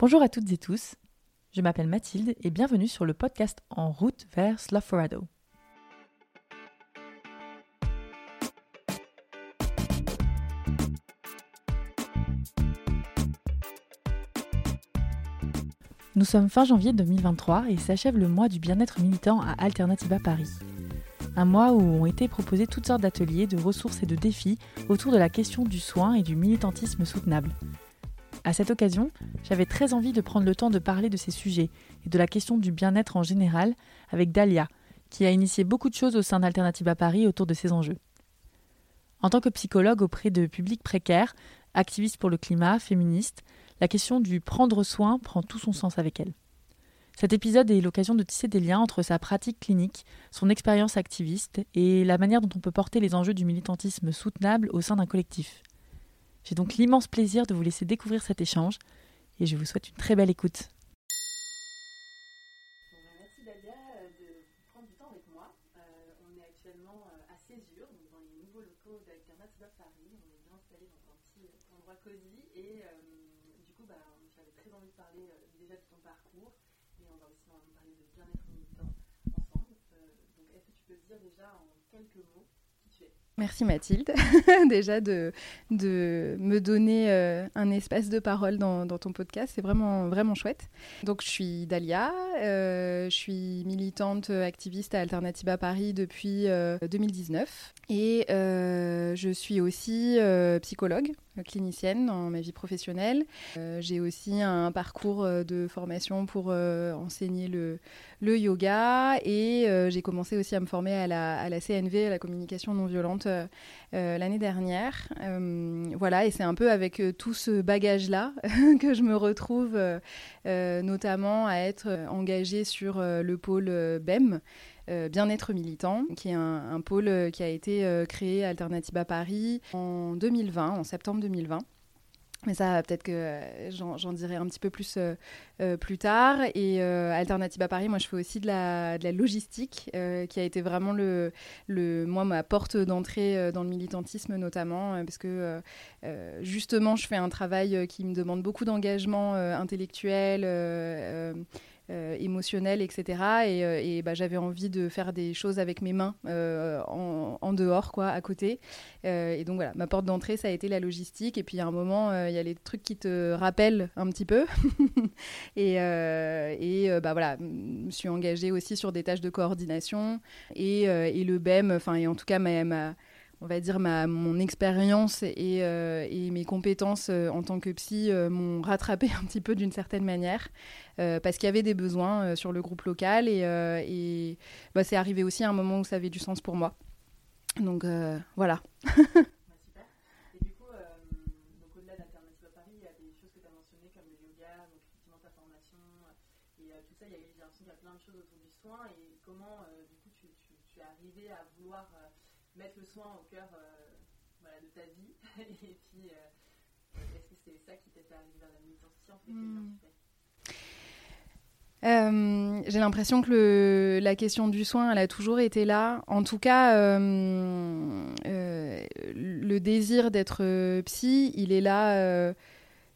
Bonjour à toutes et tous, je m'appelle Mathilde et bienvenue sur le podcast En route vers Slough-Forado. Nous sommes fin janvier 2023 et s'achève le mois du bien-être militant à Alternativa Paris. Un mois où ont été proposés toutes sortes d'ateliers, de ressources et de défis autour de la question du soin et du militantisme soutenable. À cette occasion, j'avais très envie de prendre le temps de parler de ces sujets et de la question du bien-être en général avec Dalia, qui a initié beaucoup de choses au sein d'Alternative Paris autour de ces enjeux. En tant que psychologue auprès de publics précaires, activiste pour le climat, féministe, la question du prendre soin prend tout son sens avec elle. Cet épisode est l'occasion de tisser des liens entre sa pratique clinique, son expérience activiste et la manière dont on peut porter les enjeux du militantisme soutenable au sein d'un collectif. J'ai donc l'immense plaisir de vous laisser découvrir cet échange et je vous souhaite une très belle écoute. merci Dalia euh, de prendre du temps avec moi. Euh, on est actuellement euh, à Césure, donc dans les nouveaux locaux d'Alternative Paris. On est bien installé dans un petit endroit cosy et du coup bah, j'avais très envie de parler déjà de ton parcours et on va aussi parler de bien-être militant ensemble. donc est-ce que tu peux dire déjà en quelques mots Merci Mathilde, déjà de, me donner euh, un espace de parole dans, dans ton podcast. C'est vraiment, vraiment chouette. Donc, je suis Dalia, euh, je suis militante activiste à Alternativa Paris depuis 2019 euh, et je suis aussi psychologue clinicienne dans ma vie professionnelle. J'ai aussi un parcours de formation pour enseigner le, yoga et j'ai commencé aussi à me former à la, CNV, à la communication non violente euh, euh, l'année dernière. Euh, voilà, et c'est un peu avec tout ce bagage-là que je me retrouve notamment à être engagée sur le pôle BEM. Bien-être militant, qui est un, un, pôle qui a été créé à Alternativa Paris en 2020, en septembre 2020. Mais ça, peut-être que euh, j'en dirai un petit peu plus euh, euh, plus tard. Et Alternative à Paris, moi, je fais aussi de la, de la logistique, qui a été vraiment le, le, moi, ma porte d'entrée dans le militantisme, notamment, parce que justement, je fais un travail qui me demande beaucoup d'engagement intellectuel euh, émotionnel, etc. Et, euh, et bah, j'avais envie de faire des choses avec mes mains euh, en, dehors, quoi, à côté. et donc voilà, ma porte d'entrée, ça a été la logistique. Et puis à un moment, il y a les trucs qui te rappellent un petit peu. et et bah voilà, je me suis engagée aussi sur des tâches de coordination et, et le BEM, enfin, et en tout cas ma, ma on va dire, ma, mon expérience et, euh, et, mes compétences euh, en tant que psy euh, m'ont rattrapé un petit peu d'une certaine manière, parce qu'il y avait des besoins sur le groupe local, et, et bah, c'est arrivé aussi à un moment où ça avait du sens pour moi. Donc voilà. Super. Et du coup, tu, tu es arrivé à vouloir mettre le soin au cœur euh, de ta vie. Et puis, euh, est-ce que c'est ça qui t'a fait arriver vers la militantisme hmm. euh, j'ai l'impression que le, la question du soin, elle a toujours été là. En tout cas, euh, le désir d'être psy, il est là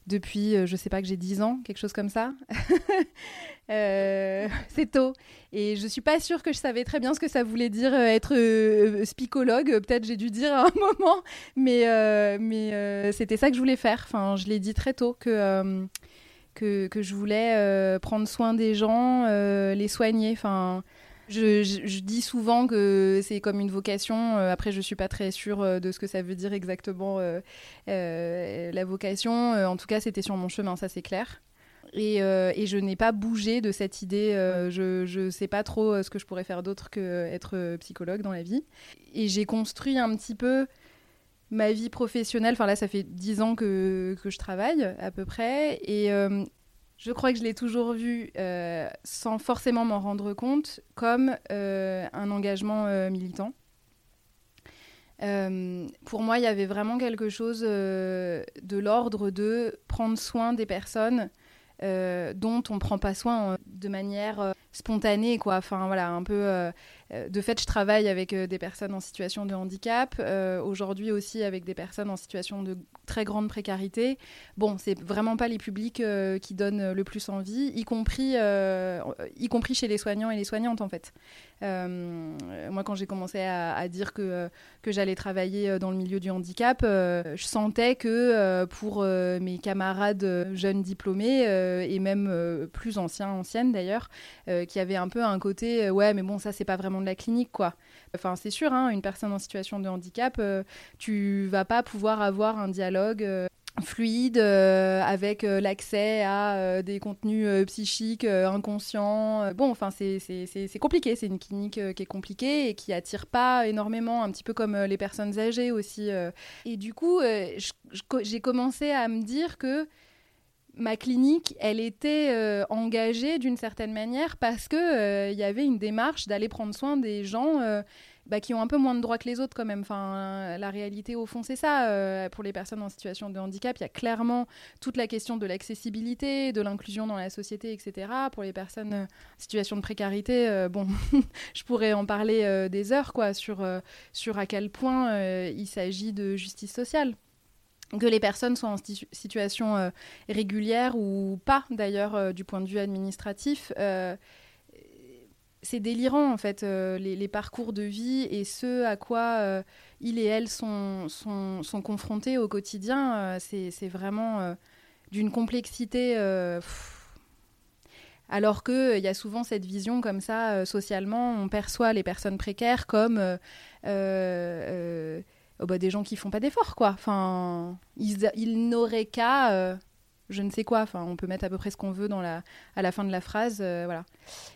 depuis, euh, je sais pas, que j'ai 10 ans, quelque chose comme ça. euh, c'est tôt. Et je suis pas sûre que je savais très bien ce que ça voulait dire euh, être euh, spicologue. Peut-être j'ai dû dire à un moment, mais, mais c'était ça que je voulais faire. Enfin, je l'ai dit très tôt que, que, que, je voulais prendre soin des gens, les soigner. Enfin, je, dis souvent que c'est comme une vocation. Euh, après, je suis pas très sûre euh, de ce que ça veut dire exactement euh, la vocation. en tout cas, c'était sur mon chemin, ça c'est clair. Et, et, je n'ai pas bougé de cette idée. je ne sais pas trop ce que je pourrais faire d'autre que être psychologue dans la vie. Et j'ai construit un petit peu ma vie professionnelle. Enfin là, ça fait dix ans que, que, je travaille à peu près. Et je crois que je l'ai toujours vu, euh, sans forcément m'en rendre compte, comme euh, un engagement euh, militant. pour moi, il y avait vraiment quelque chose de l'ordre de prendre soin des personnes dont on ne prend pas soin de manière spontanée, quoi. Enfin, voilà, un peu de fait, je travaille avec des personnes en situation de handicap, aujourd'hui aussi avec des personnes en situation de très grande précarité. Bon, c'est vraiment pas les publics qui donnent le plus envie, y compris, y compris chez les soignants et les soignantes en fait. moi, quand j'ai commencé à, dire que, que j'allais travailler dans le milieu du handicap, je sentais que pour mes camarades jeunes diplômés et même plus anciens, anciennes d'ailleurs, qui avaient un peu un côté ouais, mais bon, ça c'est pas vraiment de la clinique quoi. Enfin, c'est sûr, hein, une personne en situation de handicap, tu vas pas pouvoir avoir un dialogue fluide euh, avec euh, l'accès à euh, des contenus psychiques inconscients. Bon, enfin, c'est compliqué. C'est une clinique qui est compliquée et qui attire pas énormément, un petit peu comme les personnes âgées aussi. Et du coup, j'ai commencé à me dire que ma clinique, elle était engagée d'une certaine manière parce que il y avait une démarche d'aller prendre soin des gens bah, qui ont un peu moins de droits que les autres quand même. Enfin, la réalité au fond, c'est ça. Euh, pour les personnes en situation de handicap, il y a clairement toute la question de l'accessibilité, de l'inclusion dans la société, etc. Pour les personnes en situation de précarité, euh, bon, je pourrais en parler euh, des heures, quoi, sur, sur à quel point il s'agit de justice sociale que les personnes soient en situation régulière ou pas d'ailleurs du point de vue administratif, c'est délirant en fait euh, les, parcours de vie et ce à quoi euh, ils et elles sont, sont, confrontés au quotidien, euh, c'est vraiment d'une complexité. alors qu'il y a souvent cette vision comme ça, socialement, on perçoit les personnes précaires comme oh bah, des gens qui font pas d'efforts, quoi. Enfin, ils, n'auraient qu'à je ne sais quoi. Enfin, on peut mettre à peu près ce qu'on veut dans la, à la fin de la phrase, euh, voilà.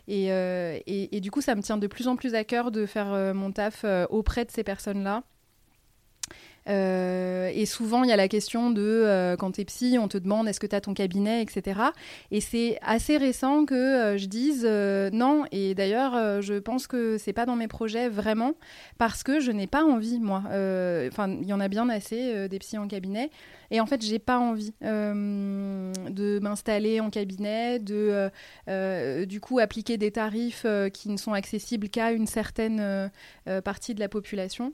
Euh, et, et, du coup, ça me tient de plus en plus à cœur de faire euh, mon taf auprès de ces personnes-là. Euh, et souvent, il y a la question de euh, quand tu es psy, on te demande est-ce que tu as ton cabinet, etc. Et c'est assez récent que euh, je dise non. Et d'ailleurs, je pense que c'est pas dans mes projets vraiment parce que je n'ai pas envie, moi. Enfin, il y en a bien assez des psys en cabinet. Et en fait, j'ai pas envie de m'installer en cabinet, de du coup appliquer des tarifs qui ne sont accessibles qu'à une certaine partie de la population.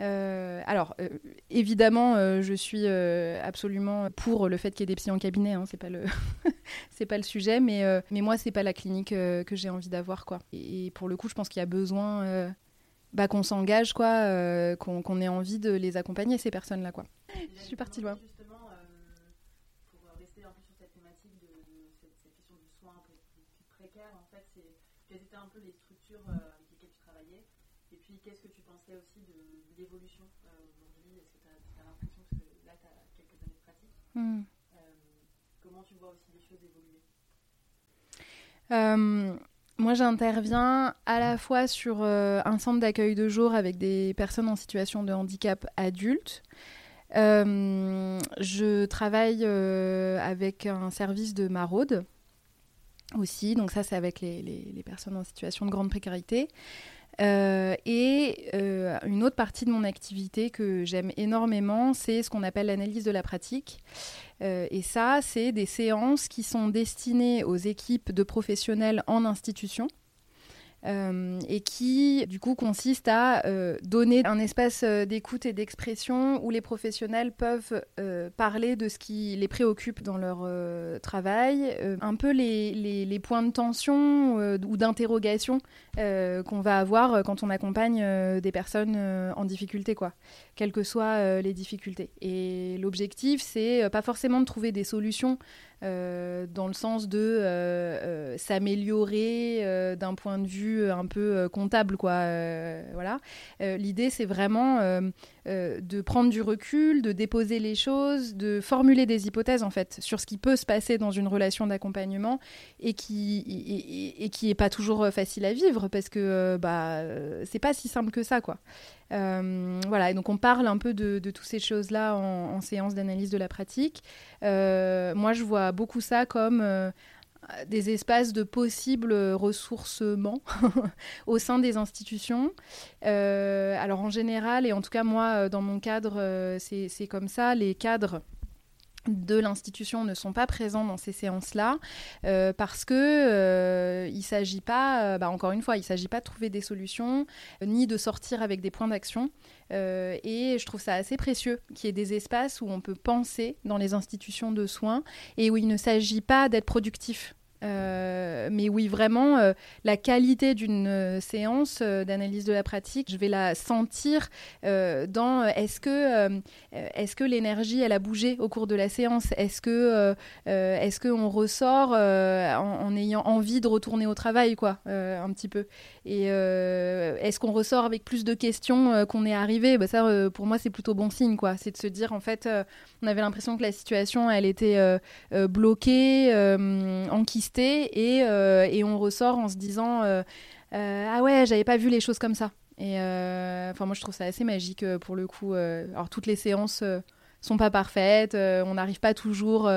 Euh, alors, euh, évidemment, euh, je suis absolument pour le fait qu'il y ait des psys en cabinet. Hein, c'est pas le, c'est pas le sujet, mais mais moi, c'est pas la clinique que j'ai envie d'avoir, quoi. Et, pour le coup, je pense qu'il y a besoin bah, qu'on s'engage, quoi, qu'on ait envie de les accompagner ces personnes-là, quoi. Je suis partie loin. Justement, pour rester un peu sur cette thématique de, cette, question du soin un peu plus, précaire, quelles étaient un peu les structures avec lesquelles tu travaillais, et puis qu'est-ce que tu pensais aussi de l'évolution euh, aujourd'hui? Est-ce que tu as, l'impression que là, tu as quelques années de pratique? Hmm. euh, Comment tu vois aussi les choses évoluer? Euh, moi, j'interviens à la fois sur un centre d'accueil de jour avec des personnes en situation de handicap adultes. je travaille avec un service de maraude aussi, donc ça c'est avec les, les, personnes en situation de grande précarité. Euh, et euh, une autre partie de mon activité que j'aime énormément, c'est ce qu'on appelle l'analyse de la pratique. Euh, et ça, c'est des séances qui sont destinées aux équipes de professionnels en institution. Euh, et qui du coup consiste à euh, donner un espace euh, d'écoute et d'expression où les professionnels peuvent parler de ce qui les préoccupe dans leur travail, un peu les, les, points de tension ou d'interrogation qu'on va avoir quand on accompagne des personnes en difficulté, quoi, quelles que soient les difficultés. Et l'objectif, c'est pas forcément de trouver des solutions euh, dans le sens de euh, euh, s'améliorer d'un point de vue un peu comptable, quoi. voilà. L'idée, c'est vraiment de prendre du recul, de déposer les choses, de formuler des hypothèses en fait sur ce qui peut se passer dans une relation d'accompagnement et qui et, qui est pas toujours facile à vivre parce que bah c'est pas si simple que ça, quoi. Voilà, donc on parle un peu de, toutes ces choses-là en, séance d'analyse de la pratique. Moi, je vois beaucoup ça comme euh, des espaces de possible ressourcement au sein des institutions. alors en général, et en tout cas moi, dans mon cadre, c'est comme ça, les cadres de l'institution ne sont pas présents dans ces séances-là euh, parce que euh, il s'agit pas, euh, bah, encore une fois, il s'agit pas de trouver des solutions ni de sortir avec des points d'action. et je trouve ça assez précieux qu'il y ait des espaces où on peut penser dans les institutions de soins et où il ne s'agit pas d'être productif euh, mais oui, vraiment, euh, la qualité d'une euh, séance d'analyse de la pratique, je vais la sentir dans est-ce que, est-ce que l'énergie, elle a bougé au cours de la séance? Est-ce que, est-ce qu'on ressort en, ayant envie de retourner au travail, quoi, un petit peu? Et est-ce qu'on ressort avec plus de questions qu'on est arrivé? Bah, Ça, pour moi, c'est plutôt bon signe, quoi. C'est de se dire, en fait, on avait l'impression que la situation, elle était bloquée, enquistée euh, et, on ressort en se disant euh, euh, ah ouais j'avais pas vu les choses comme ça et enfin moi je trouve ça assez magique pour le coup alors toutes les séances sont pas parfaites on n'arrive pas toujours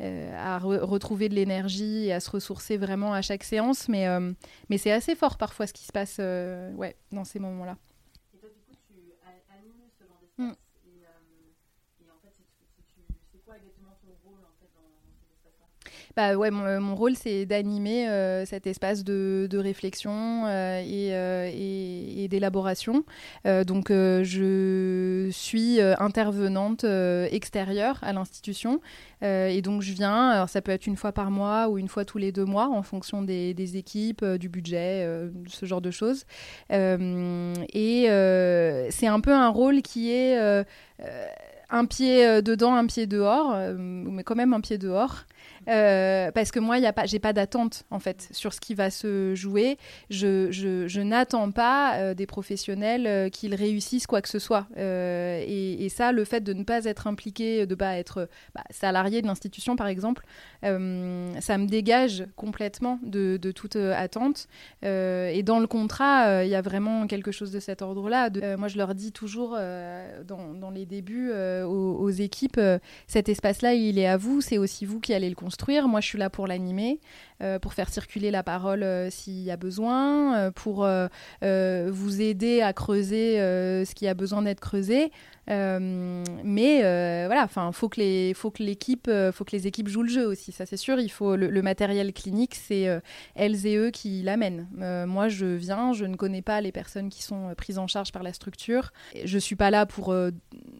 à retrouver de l'énergie et à se ressourcer vraiment à chaque séance mais mais c'est assez fort parfois ce qui se passe ouais dans ces moments là et toi du coup tu animes ce genre d'espace mm. Bah ouais, mon, mon rôle c'est d'animer euh, cet espace de, réflexion euh, euh, et d'élaboration. donc je suis intervenante extérieure à l'institution et donc je viens. Alors ça peut être une fois par mois ou une fois tous les deux mois en fonction des, des équipes, du budget, ce genre de choses. et c'est un peu un rôle qui est un pied dedans, un pied dehors, mais quand même un pied dehors. Euh, parce que moi, pas, j'ai pas d'attente en fait sur ce qui va se jouer. Je, n'attends pas euh, des professionnels euh, qu'ils réussissent quoi que ce soit. Et, ça, le fait de ne pas être impliqué, de pas être bah, salarié de l'institution par exemple, ça me dégage complètement de, toute attente. et dans le contrat, il y a vraiment quelque chose de cet ordre-là. moi, je leur dis toujours dans, dans, les débuts aux, aux, équipes, cet espace-là, il est à vous. C'est aussi vous qui allez le construire moi, je suis là pour l'animer, euh, pour faire circuler la parole euh, s'il y a besoin, euh, pour vous aider à creuser ce qui a besoin d'être creusé. Mais voilà, enfin, faut que les, faut que l'équipe, faut que les équipes jouent le jeu aussi. Ça, c'est sûr. Il faut le, matériel clinique, c'est elles et eux qui l'amènent. moi, je viens, je ne connais pas les personnes qui sont prises en charge par la structure. Je suis pas là pour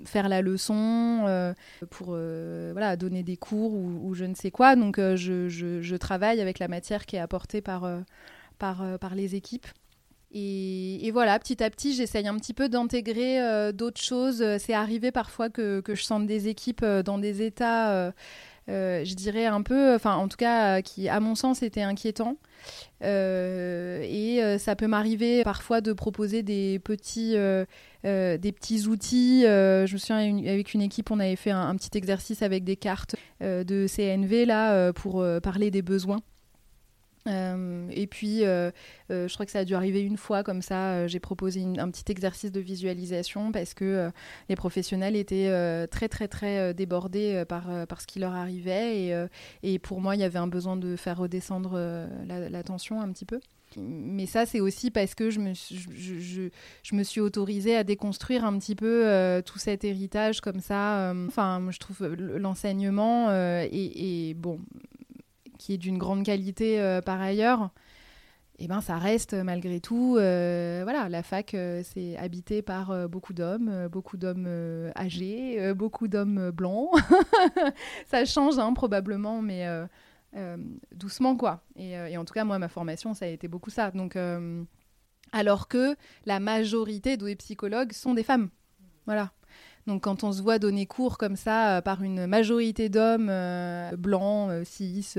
faire la leçon, pour voilà donner des cours ou, je ne sais quoi. Donc, je, je, travaille avec la matière qui est apportée par, euh, par, euh, par les équipes. Et, voilà, petit à petit, j'essaye un petit peu d'intégrer euh, d'autres choses. C'est arrivé parfois que, je sente des équipes dans des états, je dirais un peu, enfin en tout cas, qui à mon sens étaient inquiétants. et ça peut m'arriver parfois de proposer des petits, des petits outils. je me souviens, avec une équipe, on avait fait un petit exercice avec des cartes de CNV là, pour parler des besoins. Euh, et puis, euh, euh, je crois que ça a dû arriver une fois comme ça. j'ai proposé un petit exercice de visualisation parce que les professionnels étaient très, très, très débordés par, par ce qui leur arrivait. Et, et, pour moi, il y avait un besoin de faire redescendre la, tension un petit peu. Mais ça, c'est aussi parce que je me, je, je, me suis autorisée à déconstruire un petit peu tout cet héritage comme ça. Enfin, je trouve l'enseignement et bon, qui est d'une grande qualité euh, par ailleurs, eh ben, ça reste malgré tout, euh, voilà, la fac, euh, c'est habité par beaucoup d'hommes, beaucoup d'hommes âgés, beaucoup d'hommes blancs. ça change hein, probablement, mais doucement quoi. Et, en tout cas, moi, ma formation, ça a été beaucoup ça. Donc, alors que la majorité des psychologues sont des femmes. Voilà. Donc quand on se voit donner cours comme ça euh, par une majorité d'hommes euh, blancs, euh, cis,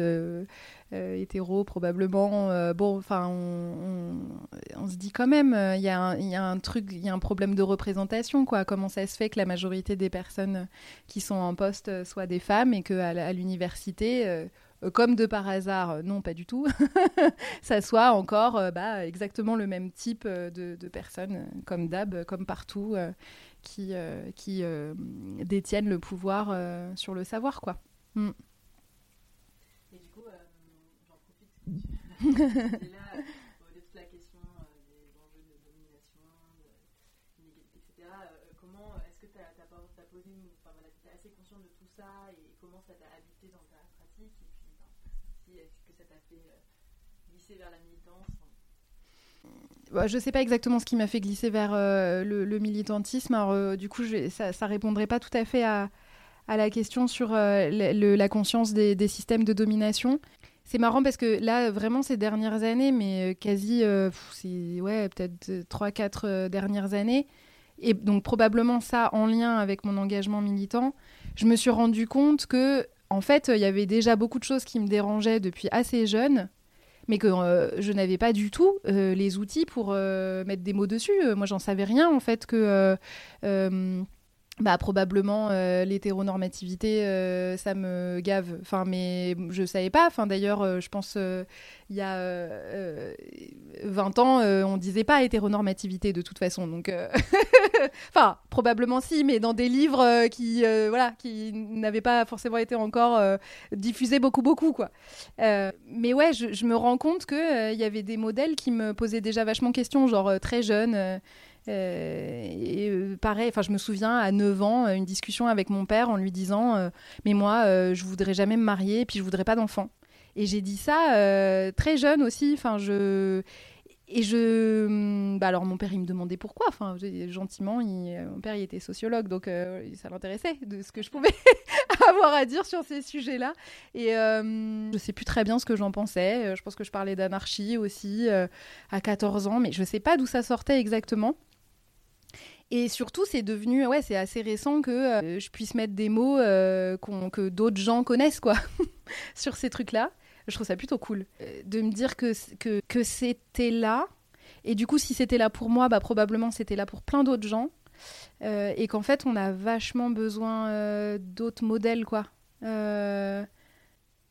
hétéros probablement, bon, enfin, on, se dit quand même, il y, a un truc, il y a un problème de représentation, quoi. Comment ça se fait que la majorité des personnes qui sont en poste soient des femmes et qu'à à, l'université comme de par hasard, non, pas du tout, ça soit encore bah, exactement le même type de, de personnes, comme d'hab, comme partout, qui, euh, qui euh, détiennent le pouvoir euh, sur le savoir, quoi. Mm. Et du coup, j'en profite que tu là, de toute la question des enjeux de domination, d'inégalité, etc. comment est-ce que tu as, as, posé, enfin voilà, tu assez consciente de tout ça et comment ça t'a habité dans ta pratique et puis ben, si, est-ce que ça t'a fait euh, glisser vers la militance bah, je ne sais pas exactement ce qui m'a fait glisser vers euh, le, militantisme. Euh, du coup, ça ne répondrait pas tout à fait à, la question sur le, la conscience des, systèmes de domination. C'est marrant parce que là, vraiment, ces dernières années, mais quasi, ouais, peut-être 3-4 dernières années, et donc probablement ça en lien avec mon engagement militant, je me suis rendu compte que en fait, il y avait déjà beaucoup de choses qui me dérangeaient depuis assez jeune, mais que euh, je n'avais pas du tout euh, les outils pour euh, mettre des mots dessus. moi, j'en savais rien en fait que bah, probablement l'hétéronormativité ça me gave enfin mais je savais pas enfin d'ailleurs je pense il y a 20 ans on disait pas hétéronormativité de toute façon donc enfin probablement si mais dans des livres qui voilà qui n'avaient pas forcément été encore diffusés beaucoup beaucoup quoi mais ouais je, me rends compte que il y avait des modèles qui me posaient déjà vachement question genre très jeune euh, et euh, pareil, enfin, je me souviens à 9 ans, une discussion avec mon père en lui disant euh, Mais moi, je voudrais jamais me marier, et puis je voudrais pas d'enfant. Et j'ai dit ça très jeune aussi. Enfin, je. Et je. Hum, bah alors, mon père, il me demandait pourquoi. Enfin, gentiment, mon père, il était sociologue, donc ça l'intéressait de ce que je pouvais avoir à dire sur ces sujets-là. Et je je sais plus très bien ce que j'en pensais. Je pense que je parlais d'anarchie aussi à 14 ans, mais je sais pas d'où ça sortait exactement. Et surtout, c'est devenu, ouais, c'est assez récent que euh, je puisse mettre des mots euh, que d'autres gens connaissent, quoi, sur ces trucs-là. Je trouve ça plutôt cool euh, de me dire que, que, c'était là. Et du coup, si c'était là pour moi, bah, probablement c'était là pour plein d'autres gens. et qu'en fait, on a vachement besoin d'autres modèles, quoi.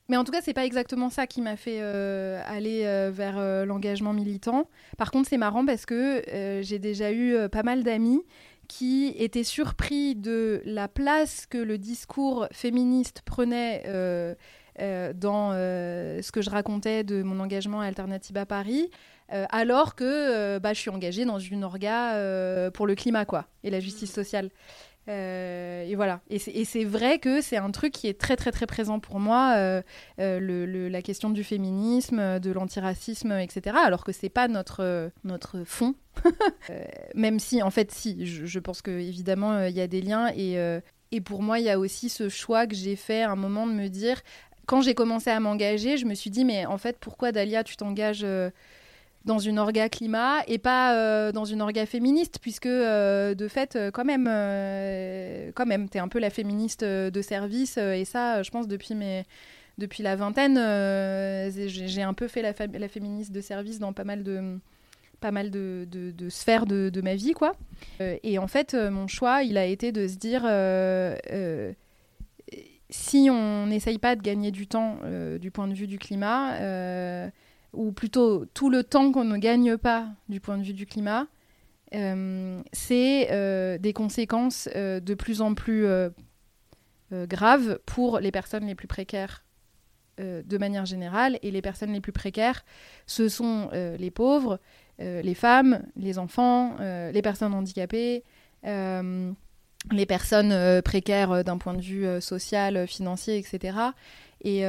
Mais en tout cas, c'est pas exactement ça qui m'a fait euh, aller euh, vers euh, l'engagement militant. Par contre, c'est marrant parce que j'ai déjà eu pas mal d'amis qui étaient surpris de la place que le discours féministe prenait dans ce que je racontais de mon engagement à Alternative à Paris, alors que bah, je suis engagée dans une orga pour le climat quoi, et la justice sociale. Euh, et voilà. Et c'est vrai que c'est un truc qui est très très très présent pour moi, euh, euh, le, la question du féminisme, de l'antiracisme, etc. Alors que c'est pas notre notre fond. même si, en fait, si, je, je pense que évidemment il y a des liens et et pour moi il y a aussi ce choix que j'ai fait à un moment de me dire, quand j'ai commencé à m'engager, je me suis dit mais en fait pourquoi Dalia tu t'engages dans une orga climat et pas euh, dans une orga féministe, puisque euh, de fait, euh, quand même, quand même, t'es un peu la féministe de service, et ça, je pense, depuis mes depuis la vingtaine, j'ai un peu fait la, féministe de service dans pas mal de pas mal de, sphères de, de, ma vie, quoi. et en fait, mon choix, il a été de se dire si on n'essaye pas de gagner du temps du point de vue du climat, ou plutôt tout le temps qu'on ne gagne pas du point de vue du climat, euh, c'est euh, des conséquences euh, de plus en plus graves pour les personnes les plus précaires de manière générale. Et les personnes les plus précaires, ce sont les pauvres, les femmes, les enfants, les personnes handicapées. Les personnes précaires d'un point de vue social, financier, etc. Et,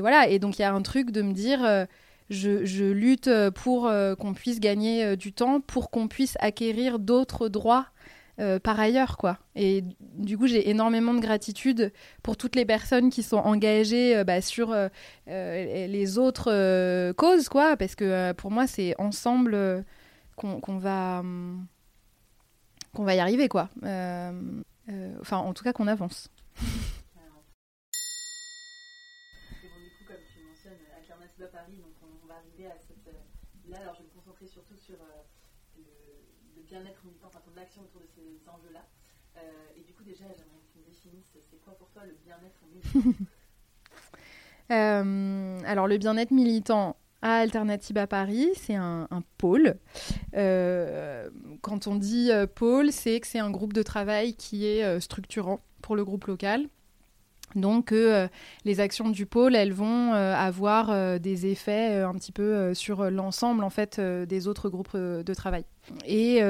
voilà, et donc il y a un truc de me dire, je, lutte euh, pour euh, qu'on puisse gagner euh, du temps, pour qu'on puisse acquérir d'autres droits par ailleurs, quoi. Et du coup, j'ai énormément de gratitude pour toutes les personnes qui sont engagées bah, sur les autres causes, quoi, parce que pour moi, c'est ensemble qu'on va qu'on va y arriver, quoi. Enfin, en tout cas, qu'on avance. bien-être militant, enfin ton action autour de ces enjeux-là. Euh, et du coup, déjà, j'aimerais que tu me définisses, c'est quoi pour toi le bien-être militant euh, Alors, le bien-être militant Alternative à Paris, c'est un, pôle. Euh, quand on dit euh, pôle, c'est que c'est un groupe de travail qui est euh, structurant pour le groupe local. Donc les actions du pôle, elles vont avoir des effets un petit peu sur l'ensemble en fait des autres groupes de travail. Et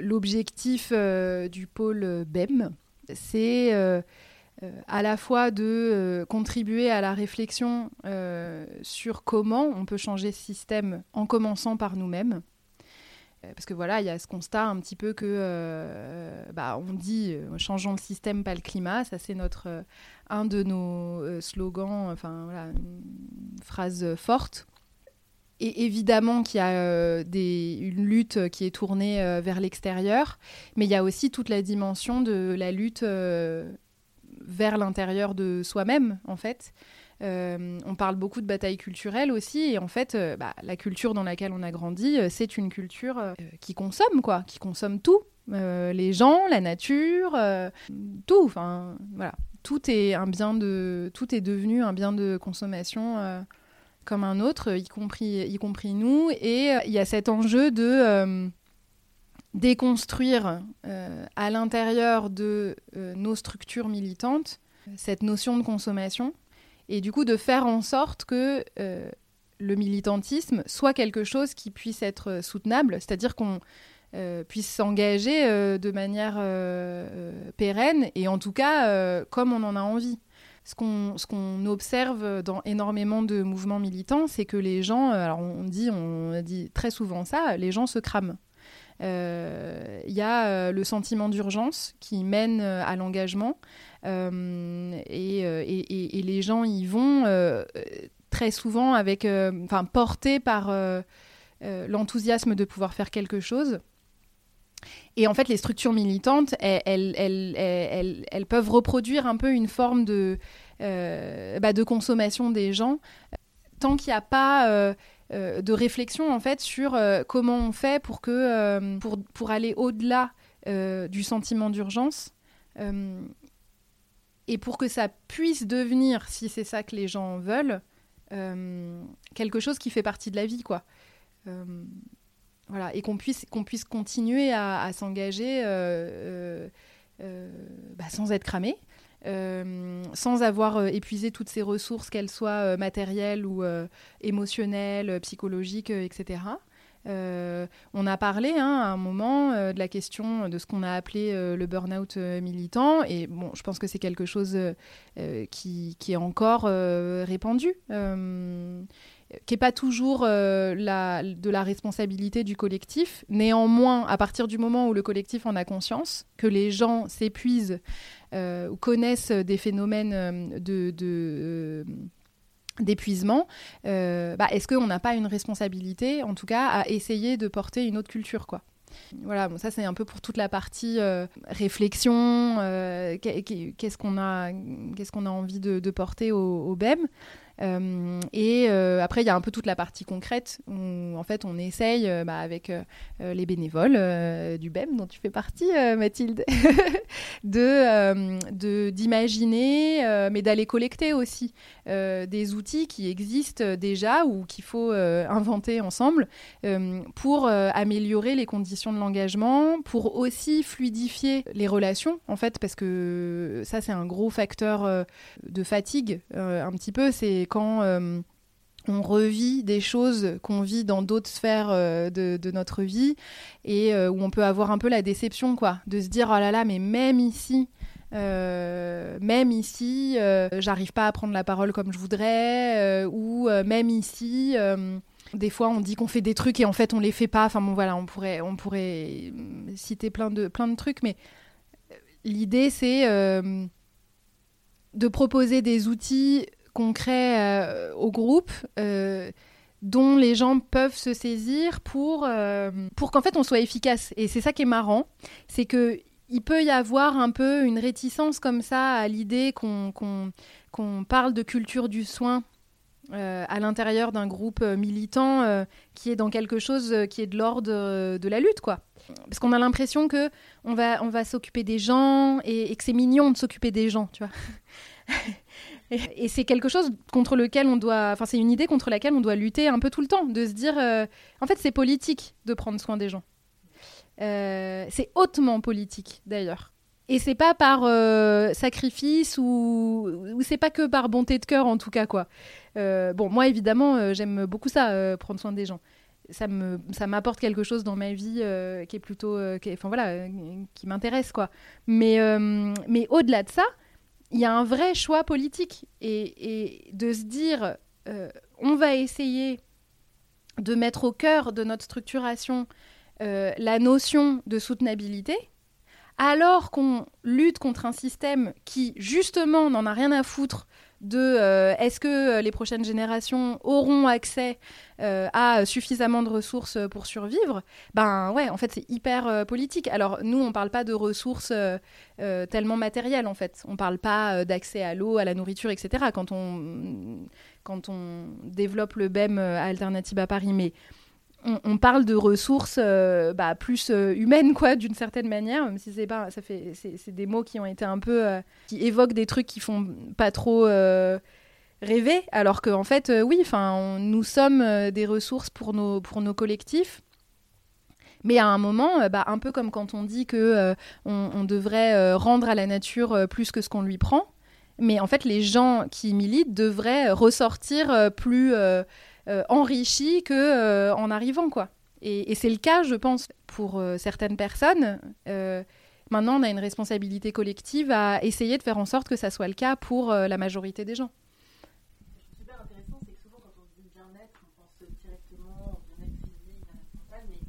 l'objectif du pôle BEM, c'est à la fois de contribuer à la réflexion sur comment on peut changer ce système en commençant par nous-mêmes. Parce que voilà, il y a ce constat un petit peu que, bah, on dit, changeons le système, pas le climat. Ça, c'est notre un de nos slogans, enfin voilà, une phrase forte. Et évidemment qu'il y a euh, une lutte qui est tournée euh, vers l'extérieur, mais il y a aussi toute la dimension de la lutte euh, vers l'intérieur de soi-même, en fait. on parle beaucoup de bataille culturelle aussi, et en fait, bah, la culture dans laquelle on a grandi, c'est une culture qui consomme, quoi, qui consomme tout. les gens, la nature, tout. Enfin, voilà. Tout est un bien de, tout est devenu un bien de consommation comme un autre, y compris, y compris nous. Et euh, il y a cet enjeu de euh, déconstruire euh, à l'intérieur de nos structures militantes cette notion de consommation et du coup de faire en sorte que le militantisme soit quelque chose qui puisse être soutenable, c'est-à-dire qu'on puisse s'engager de manière pérenne et en tout cas comme on en a envie ce qu'on observe dans énormément de mouvements militants, c'est que les gens, euh, alors on dit, on dit très souvent ça, les gens se crament. Il euh, y a euh, le sentiment d'urgence qui mène à l'engagement et, les gens y vont très souvent avec, enfin, portés par l'enthousiasme de pouvoir faire quelque chose. Et en fait, les structures militantes, elles, elles, peuvent reproduire un peu une forme de, euh, bah, de consommation des gens, tant qu'il n'y a pas euh, euh, de réflexion en fait sur comment on fait pour, que, pour, pour aller au-delà du sentiment d'urgence. et pour que ça puisse devenir, si c'est ça que les gens veulent, quelque chose qui fait partie de la vie, quoi. Voilà, et qu'on puisse, qu'on puisse continuer à, s'engager euh, euh, euh, bah, sans être cramé, sans avoir épuisé toutes ses ressources, qu'elles soient matérielles ou émotionnelles, psychologiques, etc. on a parlé hein, à un moment de la question de ce qu'on a appelé le burn-out militant, et bon, je pense que c'est quelque chose qui, qui, est encore répandu qui n'est pas toujours euh, la, de la responsabilité du collectif. Néanmoins, à partir du moment où le collectif en a conscience, que les gens s'épuisent euh, ou connaissent des phénomènes euh, de, d'épuisement, bah, est-ce qu'on n'a pas une responsabilité, en tout cas, à essayer de porter une autre culture, quoi? Voilà, bon, ça c'est un peu pour toute la partie réflexion, qu'est-ce qu'on a, a envie de, porter au BEM. Euh, et euh, après, il y a un peu toute la partie concrète où en fait on essaye euh, bah, avec les bénévoles du BEM dont tu fais partie, Mathilde, de d'imaginer, mais d'aller collecter aussi des outils qui existent déjà ou qu'il faut inventer ensemble pour améliorer les conditions de l'engagement, pour aussi fluidifier les relations en fait, parce que ça c'est un gros facteur de fatigue un petit peu. C'est quand euh, on revit des choses qu'on vit dans d'autres sphères euh, de, notre vie et euh, où on peut avoir un peu la déception, quoi, de se dire oh là là, mais même ici, même ici, j'arrive pas à prendre la parole comme je voudrais, ou même ici. des fois, on dit qu'on fait des trucs et en fait, on les fait pas. Enfin bon, voilà, on pourrait, on pourrait citer plein de, plein de trucs, mais l'idée, c'est de proposer des outils concret euh, au groupe euh, dont les gens peuvent se saisir pour, euh, pour qu'en fait on soit efficace. Et c'est ça qui est marrant, c'est que il peut y avoir un peu une réticence comme ça à l'idée qu'on parle de culture du soin à l'intérieur d'un groupe militant qui est dans quelque chose qui est de l'ordre de la lutte, quoi. Parce qu'on a l'impression que on va, on va s'occuper des gens et, et que c'est mignon de s'occuper des gens, tu vois. Et, c'est quelque chose contre lequel on doit, enfin c'est une idée contre laquelle on doit lutter un peu tout le temps, de se dire, euh, en fait c'est politique de prendre soin des gens. Euh, c'est hautement politique d'ailleurs. Et c'est pas par euh, sacrifice ou, ou c'est pas que par bonté de cœur en tout cas quoi. bon moi évidemment j'aime beaucoup ça, prendre soin des gens. ça me ça m'apporte quelque chose dans ma vie qui est plutôt enfin voilà qui m'intéresse quoi mais mais au-delà de ça il y a un vrai choix politique. Et, de se dire on va essayer de mettre au cœur de notre structuration la notion de soutenabilité alors qu'on lutte contre un système qui, justement, n'en a rien à foutre de euh, est-ce que euh, les prochaines générations auront accès euh, à suffisamment de ressources pour survivre, ben ouais, en fait, c'est hyper politique. Alors, nous, on ne parle pas de ressources tellement matérielles, en fait. On parle pas d'accès à l'eau, à la nourriture, etc. Quand on, quand on développe le BEM à Alternative à Paris. Mais on, parle de ressources euh, bah, plus euh, humaines, quoi, d'une certaine manière, même si c'est pas, ça fait, c'est des mots qui ont été un peu, euh, qui évoquent des trucs qui font pas trop rêver, alors qu'en en fait, oui, enfin, nous sommes des ressources pour nos, pour nos collectifs. Mais à un moment, bah, un peu comme quand on dit que on, devrait rendre à la nature plus que ce qu'on lui prend, mais en fait, les gens qui militent devraient ressortir plus euh, enrichi que euh, en arrivant quoi. Et, c'est le cas, je pense, pour euh, certaines personnes. maintenant, on a une responsabilité collective à essayer de faire en sorte que ça soit le cas pour la majorité des gens. Super intéressant, c'est que souvent quand on dit bien-être, on pense directement au bien-être physique, bien-être mental, mais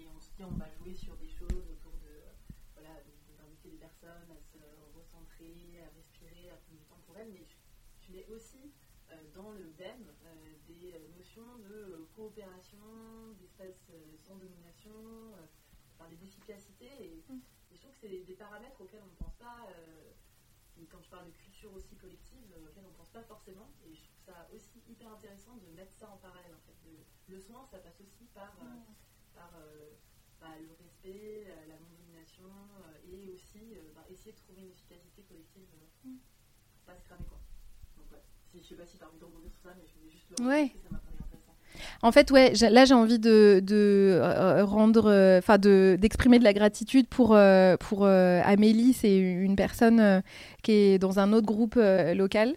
et on se dit on va jouer sur des choses autour de voilà, d'inviter les personnes à se recentrer, à respirer, à prendre du temps pour elles, mais je mets aussi dans le BEM des notions de coopération, d'espace sans domination, enfin, d'efficacité. Et, mm. et, je trouve que c'est des paramètres auxquels on ne pense pas, et quand je parle de culture aussi collective, auxquels on ne pense pas forcément. Et je trouve ça aussi hyper intéressant de mettre ça en parallèle. En fait. le, soin, ça passe aussi par, mm. par bah, le respect, la non-domination, et aussi bah, essayer de trouver une efficacité collective mm. pour pas se cramer. Quoi. Je sais pas si tu as envie de rebondir sur ça, mais je voulais juste le ouais. ça m'a. En fait, ouais, là j'ai envie de, de euh, rendre, euh, enfin de d'exprimer de la gratitude pour euh, pour Amélie, c'est une personne qui est dans un autre groupe local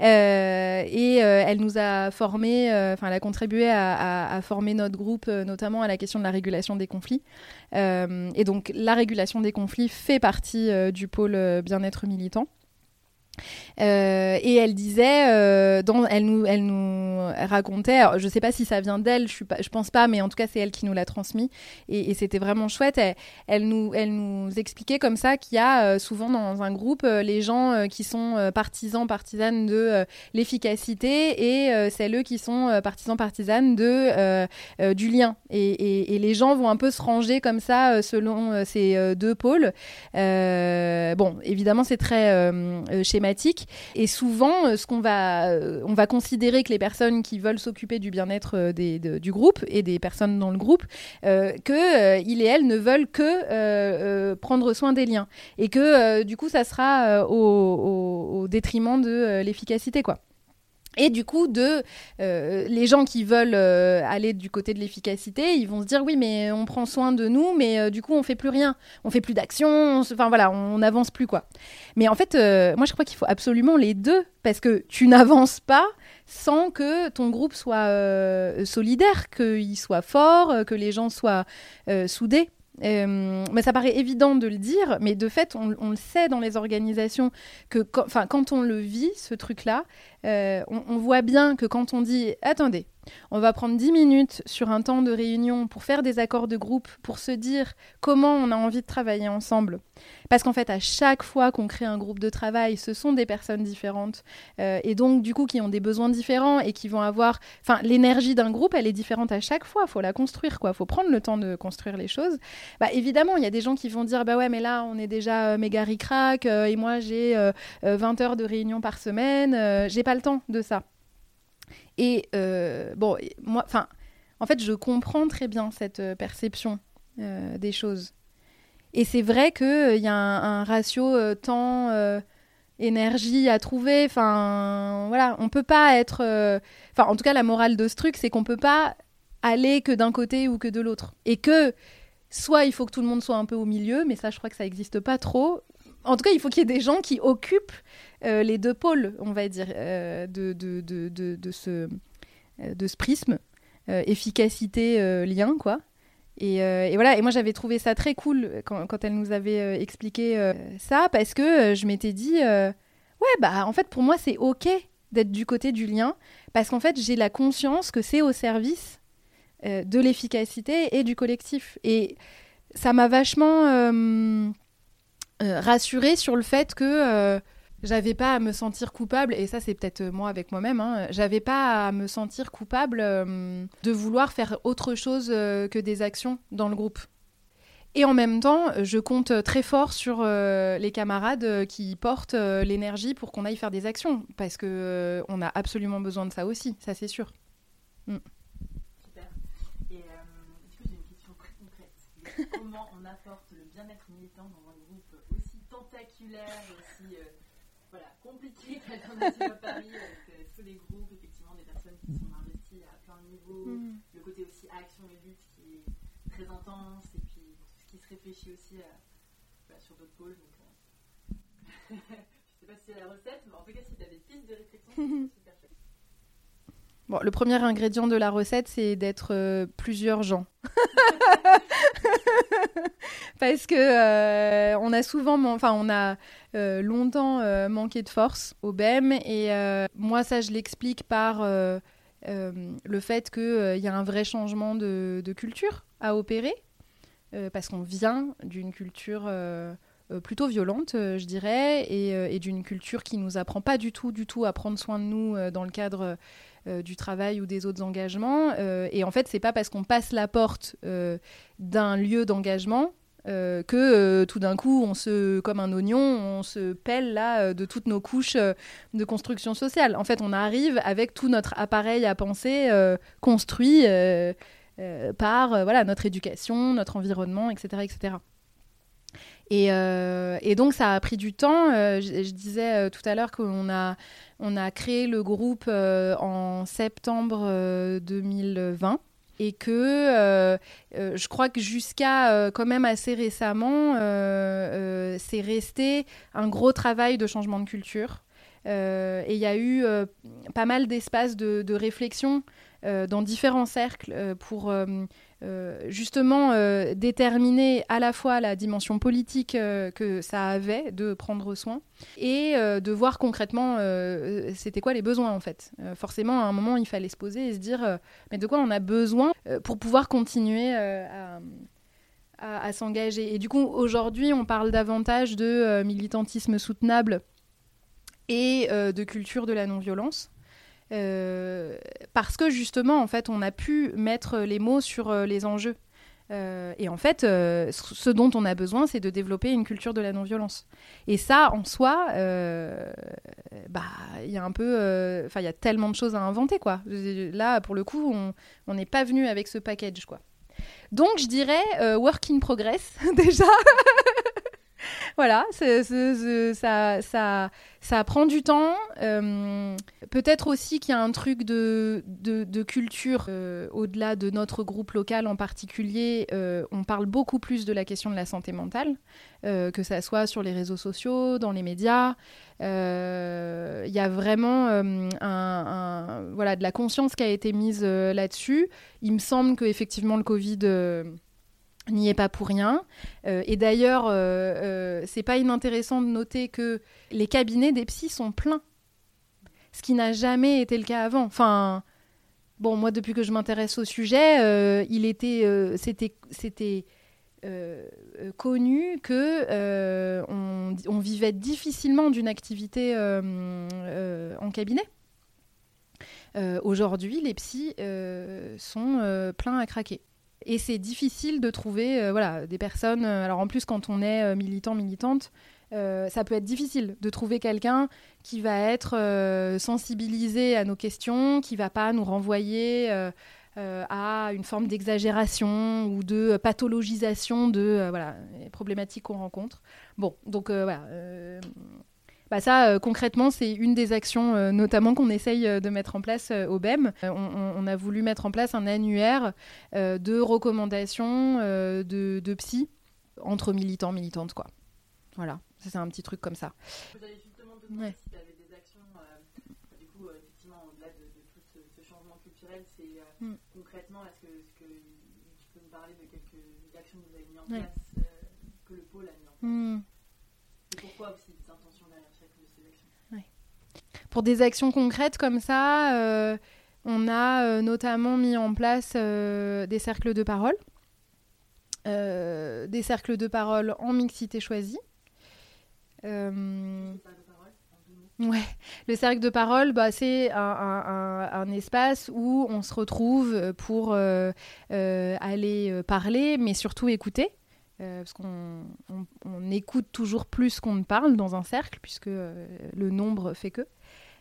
et elle nous a formé, enfin elle a contribué à, à, former notre groupe, notamment à la question de la régulation des conflits. et donc la régulation des conflits fait partie du pôle bien-être militant. Euh, et elle disait, euh, elle, nous, racontait, je sais pas si ça vient d'elle, je, je pense pas, mais en tout cas c'est elle qui nous l'a transmis, et, c'était vraiment chouette. Elle, nous, expliquait comme ça qu'il y a euh, souvent dans un groupe les gens qui sont partisans, partisanes de l'efficacité, et eux qui sont partisans, partisanes de, du lien. Et, et, les gens vont un peu se ranger comme ça selon ces deux pôles. bon, évidemment c'est très schématique et souvent, euh, ce qu'on va, euh, on va considérer que les personnes qui veulent s'occuper du bien-être euh, du groupe et des personnes dans le groupe, que il et elles ne veulent que prendre soin des liens et que du coup, ça sera au, au détriment de l'efficacité, quoi. Et du coup, de euh, les gens qui veulent euh, aller du côté de l'efficacité, ils vont se dire oui, mais on prend soin de nous, mais euh, du coup, on fait plus rien, on fait plus d'action, enfin voilà, on n'avance plus quoi. Mais en fait, moi, je crois qu'il faut absolument les deux parce que tu n'avances pas sans que ton groupe soit solidaire, qu'il soit fort, que les gens soient soudés. mais ça paraît évident de le dire, mais de fait, on, le sait dans les organisations que, quand on le vit, ce truc-là, euh, on, voit bien que quand on dit attendez, on va prendre 10 minutes sur un temps de réunion pour faire des accords de groupe, pour se dire comment on a envie de travailler ensemble. Parce qu'en fait, à chaque fois qu'on crée un groupe de travail, ce sont des personnes différentes euh, et donc du coup qui ont des besoins différents et qui vont avoir, enfin, l'énergie d'un groupe, elle est différente à chaque fois. Il faut la construire, quoi. Faut prendre le temps de construire les choses. Bah évidemment, il y a des gens qui vont dire bah ouais, mais là on est déjà euh, méga ric-rac et moi j'ai 20 heures de réunion par semaine, j'ai pas le temps de ça. Et euh, bon, moi, enfin, en fait, je comprends très bien cette euh, perception euh, des choses. Et c'est vrai qu'il y a un, ratio temps énergie à trouver. Enfin, voilà, on peut pas être. Enfin, en tout cas, la morale de ce truc, c'est qu'on peut pas aller que d'un côté ou que de l'autre. Et que soit il faut que tout le monde soit un peu au milieu, mais ça, je crois que ça n'existe pas trop. En tout cas, il faut qu'il y ait des gens qui occupent euh, les deux pôles, on va dire, euh, de, de, de, de, ce, euh, de ce prisme. efficacité lien, quoi. Et, voilà, et moi j'avais trouvé ça très cool quand, elle nous avait expliqué ça, parce que je m'étais dit, ouais, bah en fait pour moi c'est ok d'être du côté du lien, parce qu'en fait j'ai la conscience que c'est au service de l'efficacité et du collectif. Et ça m'a vachement rassurée sur le fait que j'avais pas à me sentir coupable, et ça c'est peut-être moi avec moi-même, hein, j'avais pas à me sentir coupable de vouloir faire autre chose que des actions dans le groupe. Et en même temps, je compte très fort sur les camarades qui portent l'énergie pour qu'on aille faire des actions, parce que on a absolument besoin de ça aussi, ça c'est sûr. Mm. comment on apporte le bien-être militant dans un groupe aussi tentaculaire, euh, à Paris, avec euh, tous les groupes, effectivement, des personnes qui sont investies à plein de niveaux, mm. le côté aussi action et lutte qui est très intense, et puis ce qui se réfléchit aussi à, bah, sur d'autres pôles. Donc, euh, je ne sais pas si c'est la recette, mais en tout cas, si tu as des pistes de réflexion, c'est super chouette. Bon, le premier ingrédient de la recette, c'est d'être plusieurs gens. parce que euh, on a souvent, enfin on a euh, longtemps euh, manqué de force au BEM et moi ça je l'explique par le fait qu'il y a un vrai changement de, culture à opérer parce qu'on vient d'une culture plutôt violente, je dirais, et, et d'une culture qui nous apprend pas du tout, du tout à prendre soin de nous dans le cadre euh, du travail ou des autres engagements. Euh, et en fait, c'est pas parce qu'on passe la porte euh, d'un lieu d'engagement que tout d'un coup, on se, comme un oignon, on se pèle là de toutes nos couches de construction sociale. En fait, on arrive avec tout notre appareil à penser construit par voilà notre éducation, notre environnement, etc., etc. Et, donc ça a pris du temps. je, disais tout à l'heure qu'on a on a créé le groupe euh, en septembre 2020 euh, et que euh, je crois que jusqu'à quand même assez récemment, c'est resté un gros travail de changement de culture. et il y a eu pas mal d'espaces de, réflexion dans différents cercles pour euh, justement euh, déterminer à la fois la dimension politique euh, que ça avait de prendre soin et de voir concrètement c'était quoi les besoins en fait. forcément, à un moment, il fallait se poser et se dire mais de quoi on a besoin pour pouvoir continuer à s'engager. Et du coup, aujourd'hui, on parle davantage de militantisme soutenable et de culture de la non-violence. Euh, parce que justement, en fait, on a pu mettre les mots sur euh, les enjeux. Euh, et en fait, ce dont on a besoin, c'est de développer une culture de la non-violence. Et ça, en soi, bah, il y a un peu, enfin, il y a tellement de choses à inventer, quoi. Là, pour le coup, on n'est pas venu avec ce package, quoi. Donc, je dirais work in progress déjà. voilà, ça, ça, ça prend du temps. Euh, peut-être aussi qu'il y a un truc de, de, culture euh, au-delà de notre groupe local en particulier. Euh, on parle beaucoup plus de la question de la santé mentale, que ça soit sur les réseaux sociaux, dans les médias. Il y a vraiment voilà, de la conscience qui a été mise là-dessus. Il me semble qu'effectivement le Covid n'y est pas pour rien. Euh, et d'ailleurs, euh, euh, c'est pas inintéressant de noter que les cabinets des psys sont pleins, ce qui n'a jamais été le cas avant. Enfin, bon, moi, depuis que je m'intéresse au sujet, il était, c'était, connu que on, on, vivait difficilement d'une activité en cabinet. Aujourd'hui, les psys sont pleins à craquer. Et c'est difficile de trouver euh, voilà, des personnes. Euh, alors en plus, quand on est euh, militant, militante, ça peut être difficile de trouver quelqu'un qui va être sensibilisé à nos questions, qui va pas nous renvoyer à une forme d'exagération ou de pathologisation de voilà, les problématiques qu'on rencontre. Bon, donc voilà bah ça, euh, concrètement, c'est une des actions euh, notamment qu'on essaye euh, de mettre en place au BEM. On, a voulu mettre en place un annuaire de recommandations de, de, psy entre militants, militantes. Quoi. Voilà, c'est un petit truc comme ça. Vous justement des actions, du coup, effectivement, au-delà de, tout ce, changement culturel c'est Mm. concrètement, est-ce que, tu peux nous parler de quelques actions que vous avez mises en Ouais. place, que le pôle a mis en place? Hmm. Et pourquoi aussi les intentions derrière chacune de ces actions Pour des actions concrètes comme ça, euh, on a euh, notamment mis en place euh, des cercles de parole, des cercles de parole en mixité choisie. Ouais, le cercle de parole, bah, c'est un, espace où on se retrouve pour aller parler, mais surtout écouter. parce qu'on on- écoute toujours plus qu'on ne parle dans un cercle, puisque le nombre fait que.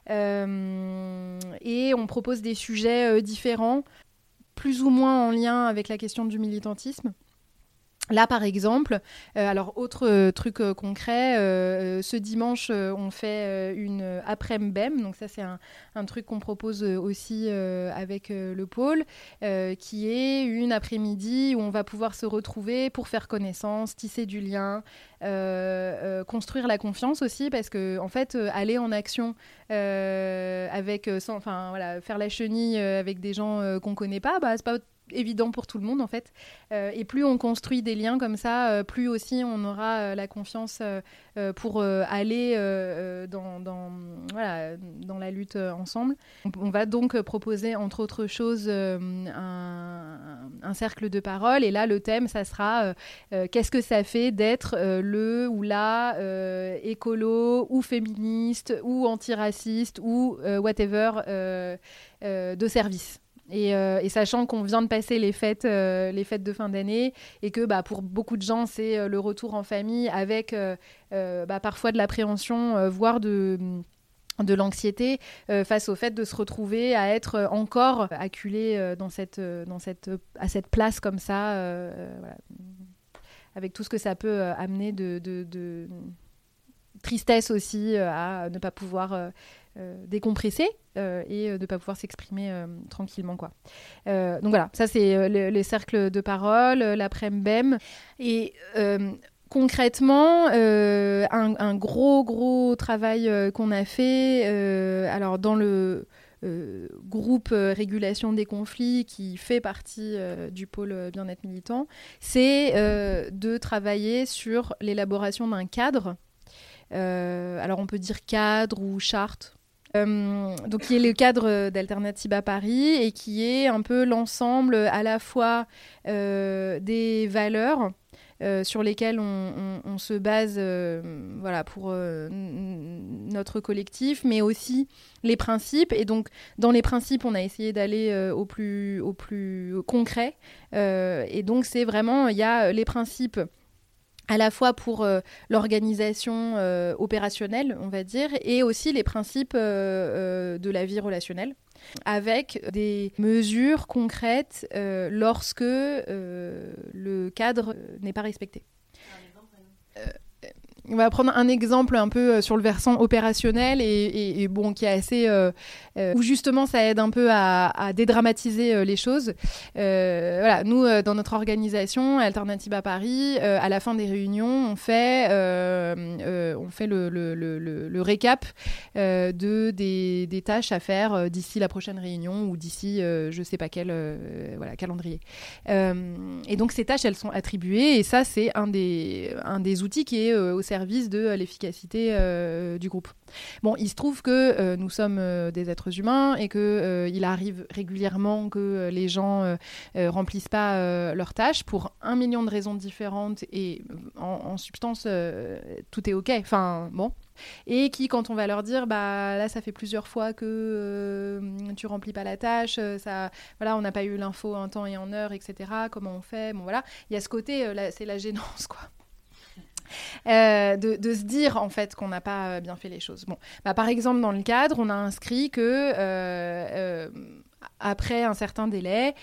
Euh, et on propose des sujets euh, différents, plus ou moins en lien avec la question du militantisme. Là, par exemple, euh, alors autre euh, truc euh, concret, ce dimanche, on fait une après-midi BEM, donc ça c'est un, truc qu'on propose aussi avec le pôle, qui est une après-midi où on va pouvoir se retrouver pour faire connaissance, tisser du lien, construire la confiance aussi, parce que en fait, aller en action avec, enfin voilà, faire la chenille avec des gens qu'on connaît pas, bah c'est pas évident pour tout le monde en fait. Euh, et plus on construit des liens comme ça, euh, plus aussi on aura euh, la confiance pour aller dans, dans, voilà, dans la lutte ensemble. On, on va donc proposer entre autres choses un, un cercle de parole. Et là, le thème, ça sera qu'est-ce que ça fait d'être le ou la écolo ou féministe ou antiraciste ou whatever de service. Et, euh, et sachant qu'on vient de passer les fêtes, euh, les fêtes de fin d'année, et que bah, pour beaucoup de gens, c'est euh, le retour en famille avec bah, parfois de l'appréhension, voire de de l'anxiété face au fait de se retrouver à être encore acculé dans cette, dans cette, à cette place comme ça, avec tout ce que ça peut amener de, de tristesse aussi à ne pas pouvoir décompresser euh, et euh, de ne pas pouvoir s'exprimer euh, tranquillement. Quoi. Euh, donc voilà, ça c'est euh, le- les cercles de parole, euh, l'après-midi BEM. Et euh, concrètement, euh, un, gros, gros travail euh, qu'on a fait, euh, alors dans le euh, groupe euh, régulation des conflits qui fait partie euh, du pôle euh, bien-être militant, c'est euh, de travailler sur l'élaboration d'un cadre. Euh, alors on peut dire cadre ou charte. Euh, donc qui est le cadre d'Alternative à Paris et qui est un peu l'ensemble à la fois euh, des valeurs euh, sur lesquelles on, se base euh, voilà, pour euh, notre collectif, mais aussi les principes. Et donc, dans les principes, on a essayé d'aller euh, au, plus, au plus concret. Euh, et donc, c'est vraiment, il y a les principes à la fois pour euh, l'organisation euh, opérationnelle, on va dire, et aussi les principes euh, de la vie relationnelle avec des mesures concrètes lorsque le cadre n'est pas respecté. Un exemple, par exemple On va prendre un exemple un peu euh, sur le versant opérationnel et, bon qui est assez euh, euh, où justement ça aide un peu à, à dédramatiser les choses. Voilà, nous dans notre organisation Alternative à Paris, à la fin des réunions, on fait on fait le, le- le- le- récap de des, des tâches à faire d'ici la prochaine réunion ou d'ici je sais pas quel voilà calendrier. Et donc ces tâches, elles sont attribuées, et ça, c'est un des, un des outils qui est au service de euh, l'efficacité euh, du groupe. Bon, il se trouve que euh, nous sommes des êtres humains et que il arrive régulièrement que les gens remplissent pas leurs tâches pour un million de raisons différentes et en, substance, tout est ok. Enfin, bon. Et qui, quand on va leur dire, bah là, ça fait plusieurs fois que tu remplis pas la tâche, ça, voilà, on n'a pas eu l'info en temps et en heure, etc. Comment on fait? Bon, voilà. Il y a ce côté, c'est la gênance, quoi. Euh, de, se dire en fait qu'on n'a pas euh, bien fait les choses. Bon, bah, par exemple dans le cadre, on a inscrit que euh, après un certain délai,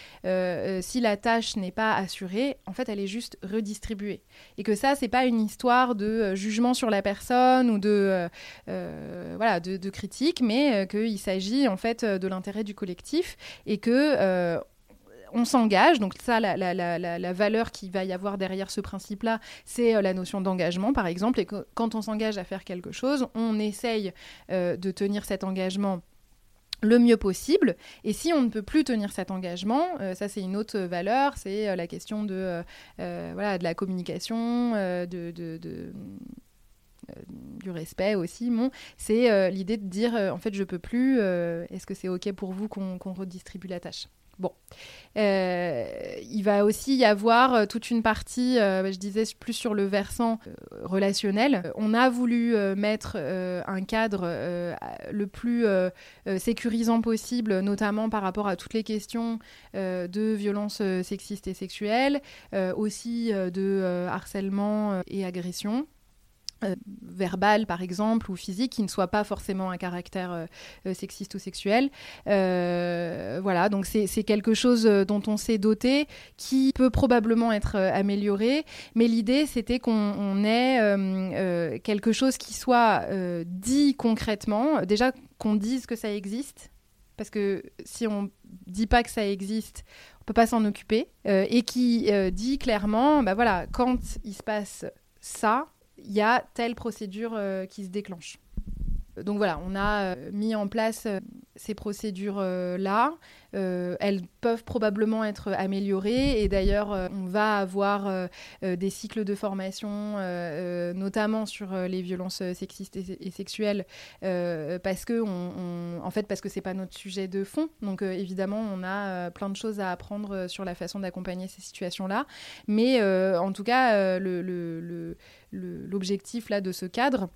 si la tâche n'est pas assurée, en fait, elle est juste redistribuée. Et que ça, c'est pas une histoire de jugement sur la personne ou de voilà de, critique, mais qu'il s'agit en fait de l'intérêt du collectif et que on s'engage, donc ça, la, valeur qu'il va y avoir derrière ce principe-là, c'est euh, la notion d'engagement, par exemple, et quand on s'engage à faire quelque chose, on essaye euh, de tenir cet engagement le mieux possible. Et si on ne peut plus tenir cet engagement, euh, ça c'est une autre valeur, c'est la question de, voilà, de la communication, de, du respect aussi. Bon, c'est l'idée de dire en fait je peux plus, est-ce que c'est ok pour vous qu'on redistribue la tâche? Bon, euh, il va aussi y avoir euh, toute une partie, euh, je disais plus sur le versant relationnel. On a voulu mettre un cadre le plus sécurisant possible, notamment par rapport à toutes les questions de violences sexistes et sexuelles, aussi de harcèlement et agression. Euh, verbal par exemple ou physique qui ne soit pas forcément un caractère euh, euh, sexiste ou sexuel. voilà, donc c'est quelque chose dont on s'est doté qui peut probablement être amélioré, mais l'idée c'était qu'on ait quelque chose qui soit dit concrètement, déjà qu'on dise que ça existe, parce que si on dit pas que ça existe, on peut pas s'en occuper, et qui dit clairement, bah voilà, quand il se passe ça, il y a telle procédure euh, qui se déclenche. Donc voilà, on a euh, mis en place euh, ces procédures-là. elles peuvent probablement être améliorées et d'ailleurs, on va avoir des cycles de formation, notamment sur les violences sexistes et, sexuelles, parce que, en fait, parce que c'est pas notre sujet de fond. Donc évidemment, on a plein de choses à apprendre sur la façon d'accompagner ces situations-là. Mais en tout cas, l'objectif là de ce cadre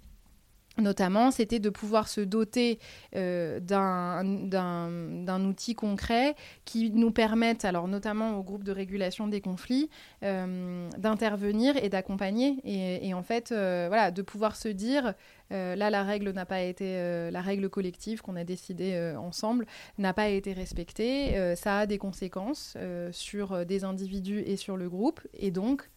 notamment, c'était de pouvoir se doter euh, d'un outil concret qui nous permette, alors notamment au groupe de régulation des conflits, euh, d'intervenir et d'accompagner. Et, en fait, euh, voilà, de pouvoir se dire, là, la règle n'a pas été, la règle collective qu'on a décidée ensemble n'a pas été respectée. ça a des conséquences sur des individus et sur le groupe. Et donc,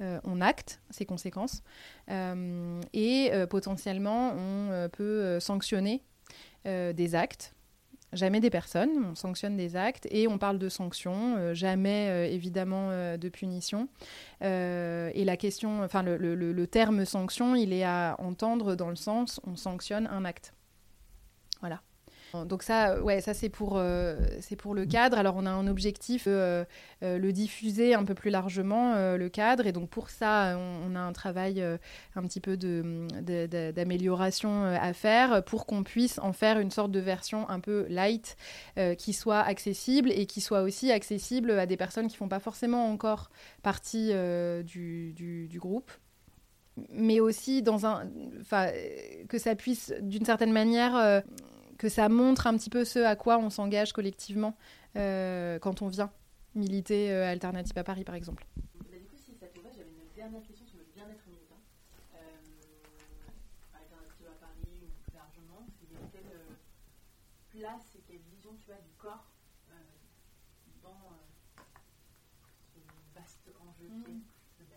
euh, on acte ces conséquences euh, et euh, potentiellement on peut sanctionner des actes. Jamais des personnes, on sanctionne des actes et on parle de sanctions, jamais évidemment de punition. et la question, enfin le, le terme sanction, il est à entendre dans le sens on sanctionne un acte. Voilà. Donc ça, ouais, ça c'est pour, euh, pour le cadre. Alors on a un objectif, euh, euh, le diffuser un peu plus largement, le cadre. Et donc pour ça, on, a un travail un petit peu de, d'amélioration à faire pour qu'on puisse en faire une sorte de version un peu light, qui soit accessible et qui soit aussi accessible à des personnes qui font pas forcément encore partie du, du, du groupe mais aussi dans un, que ça puisse d'une certaine manière que ça montre un petit peu ce à quoi on s'engage collectivement euh, quand on vient militer euh, Alternative à Paris, par exemple. Bah, tu as du corps euh, dans ce vaste enjeu qui est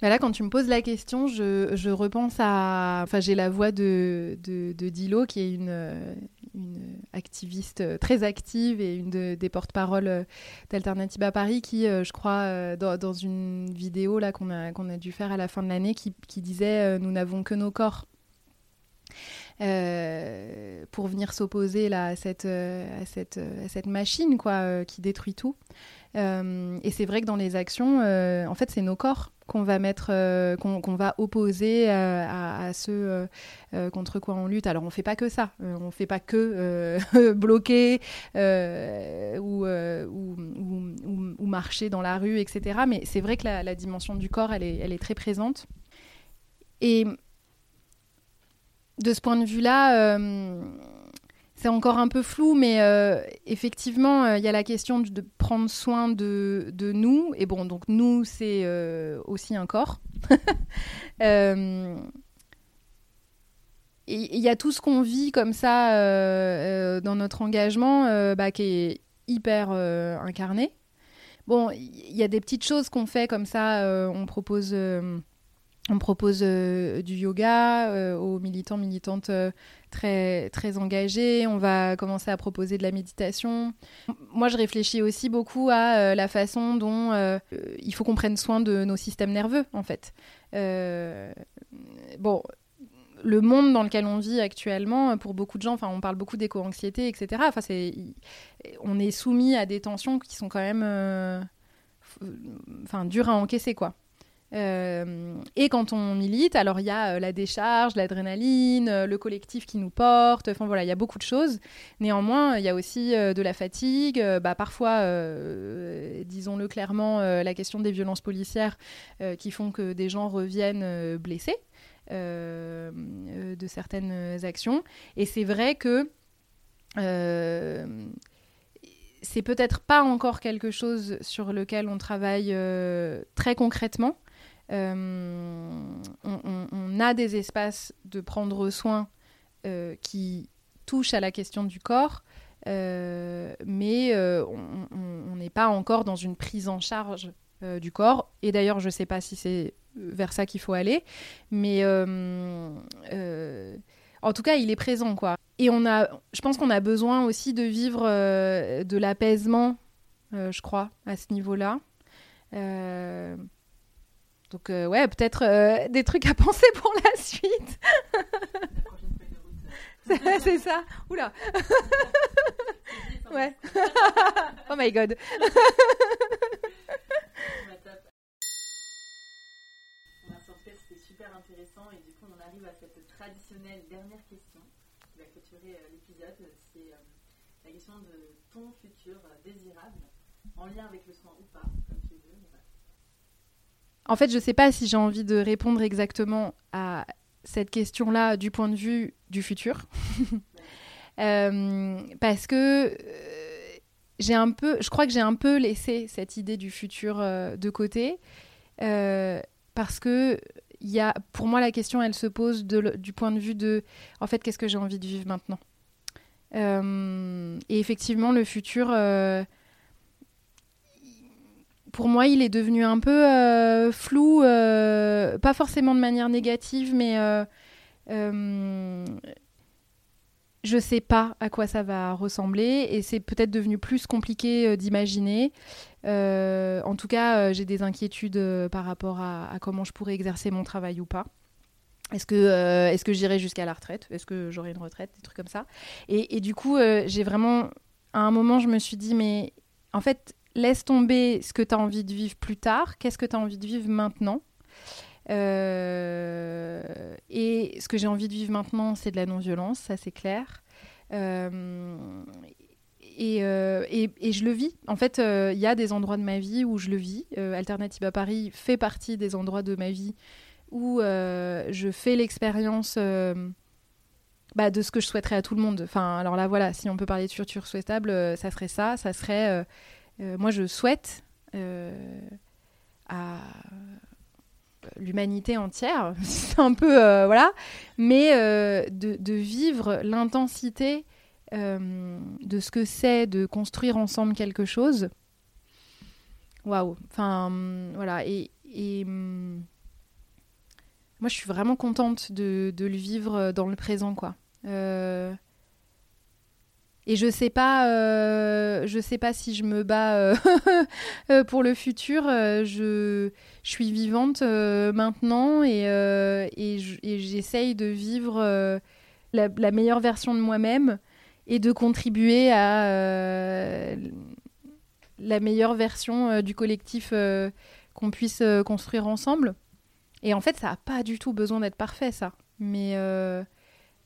bah là, quand tu me poses la question, je, je repense à. Enfin, j'ai la voix de, de, Dilo, qui est une, une activiste très active et une des porte-parole d'Alternative à Paris, qui, euh, je crois, euh, dans, une vidéo là qu'on a, a dû faire à la fin de l'année, qui, qui disait euh, Nous n'avons que nos corps. pour venir s'opposer à cette, à cette, à cette machine quoi, qui détruit tout. et c'est vrai que dans les actions, en fait, c'est nos corps qu'on va mettre, euh, va opposer euh, à, ceux euh, contre quoi on lutte. Alors on fait pas que ça, on fait pas que bloquer ou, marcher dans la rue, etc. Mais c'est vrai que la, dimension du corps, elle est très présente. Et de ce point de vue-là, c'est encore un peu flou, mais euh, effectivement, euh, il y a la question de prendre soin de, de nous. Et bon, donc nous, c'est euh, aussi un corps. Il y a tout ce qu'on vit comme ça dans notre engagement bah, qui est hyper incarné. Bon, il y a des petites choses qu'on fait comme ça. on propose on propose euh, du yoga euh, aux militants, militantes euh, très, très engagés. On va commencer à proposer de la méditation. Moi, je réfléchis aussi beaucoup à la façon dont il faut qu'on prenne soin de nos systèmes nerveux, en fait. bon, le monde dans lequel on vit actuellement, pour beaucoup de gens, enfin, on parle beaucoup d'éco-anxiété, etc. Enfin, c'est, on est soumis à des tensions qui sont quand même, enfin, dures à encaisser, quoi. Euh, et quand on milite, alors il y a euh, la décharge, l'adrénaline, le collectif qui nous porte, enfin voilà, il y a beaucoup de choses. Néanmoins, il y a aussi de la fatigue, bah, parfois, disons-le clairement, la question des violences policières qui font que des gens reviennent blessés. Euh, euh, de certaines actions. Et c'est vrai que euh, c'est peut-être pas encore quelque chose sur lequel on travaille très concrètement. On, a des espaces de prendre soin qui touchent à la question du corps, mais on n'est pas encore dans une prise en charge du corps. Et d'ailleurs, je ne sais pas si c'est vers ça qu'il faut aller. Mais euh, euh, en tout cas, il est présent, quoi. Et on a, je pense qu'on a besoin aussi de vivre euh, de l'apaisement, je crois, à ce niveau-là. Donc, ouais, peut-être des trucs à penser pour la suite. C'est ça. Oula. ouais. oh my god. Et du coup, on arrive à cette traditionnelle dernière question qui va clôturer euh, l'épisode. C'est euh, la question de ton futur euh, désirable, en lien avec le soin ou pas, comme tu veux. En fait, je ne sais pas si j'ai envie de répondre exactement à cette question-là du point de vue du futur. parce que j'ai un peu, je crois que j'ai un peu laissé cette idée du futur de côté. parce que y a, pour moi, la question, elle se pose du point de vue de, en fait, qu'est-ce que j'ai envie de vivre maintenant? Euh, Et effectivement, le futur, euh, pour moi, il est devenu un peu euh, flou, pas forcément de manière négative, mais je sais pas à quoi ça va ressembler et c'est peut-être devenu plus compliqué d'imaginer. Euh, en tout cas, euh, j'ai des inquiétudes euh, par rapport à, comment je pourrais exercer mon travail ou pas. Est-ce que, est que j'irai jusqu'à la retraite? Est-ce que j'aurai une retraite? Des trucs comme ça. Et, du coup, j'ai vraiment, à un moment, je me suis dit, mais en fait, laisse tomber ce que tu as envie de vivre plus tard. Qu'est-ce que tu as envie de vivre maintenant Et ce que j'ai envie de vivre maintenant, c'est de la non-violence, ça c'est clair. Euh, et, et, je le vis. En fait, euh, il y a des endroits de ma vie où je le vis. Euh, Alternative à Paris fait partie des endroits de ma vie où je fais l'expérience bah, de ce que je souhaiterais à tout le monde. Enfin, alors là, voilà, si on peut parler de futur souhaitable, ça serait ça. Ça serait, moi, je souhaite à l'humanité entière, c'est un peu, voilà, mais de, de, vivre l'intensité euh, de ce que c'est de construire ensemble quelque chose. Waouh. Enfin, voilà. Et, hum, moi, je suis vraiment contente de, le vivre dans le présent, quoi. Euh, et je sais pas, euh, je sais pas si je me bats pour le futur. je, suis vivante maintenant et, j'essaye de vivre la, meilleure version de moi-même et de contribuer à euh, la meilleure version euh, du collectif euh, qu'on puisse construire ensemble. Et en fait, ça n'a pas du tout besoin d'être parfait, ça. Mais,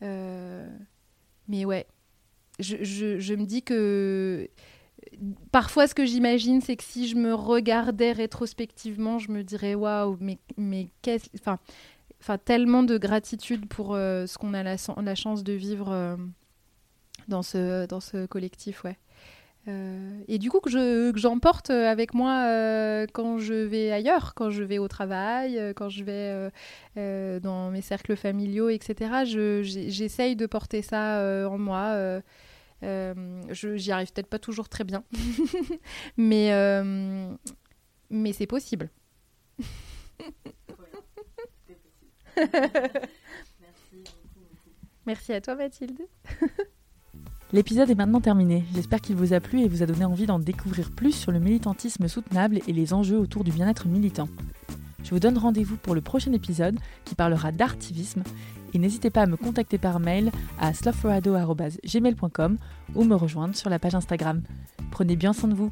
mais ouais, je, me dis que parfois, ce que j'imagine, c'est que si je me regardais rétrospectivement, je me dirais waouh, mais, mais qu'est-ce. Enfin, tellement de gratitude pour ce qu'on a la, la, chance de vivre dans ce, dans ce collectif, ouais. Euh, et du coup, que, je, j'emporte avec moi euh, quand je vais ailleurs, quand je vais au travail, euh, quand je vais dans mes cercles familiaux, etc. Je, j'essaye de porter ça en moi. je, j'y arrive peut-être pas toujours très bien, mais, mais c'est possible. Merci à toi, Mathilde. L'épisode est maintenant terminé. J'espère qu'il vous a plu et vous a donné envie d'en découvrir plus sur le militantisme soutenable et les enjeux autour du bien-être militant. Je vous donne rendez-vous pour le prochain épisode qui parlera d'artivisme et n'hésitez pas à me contacter par mail à slothforado.gmail.com ou me rejoindre sur la page Instagram. Prenez bien soin de vous.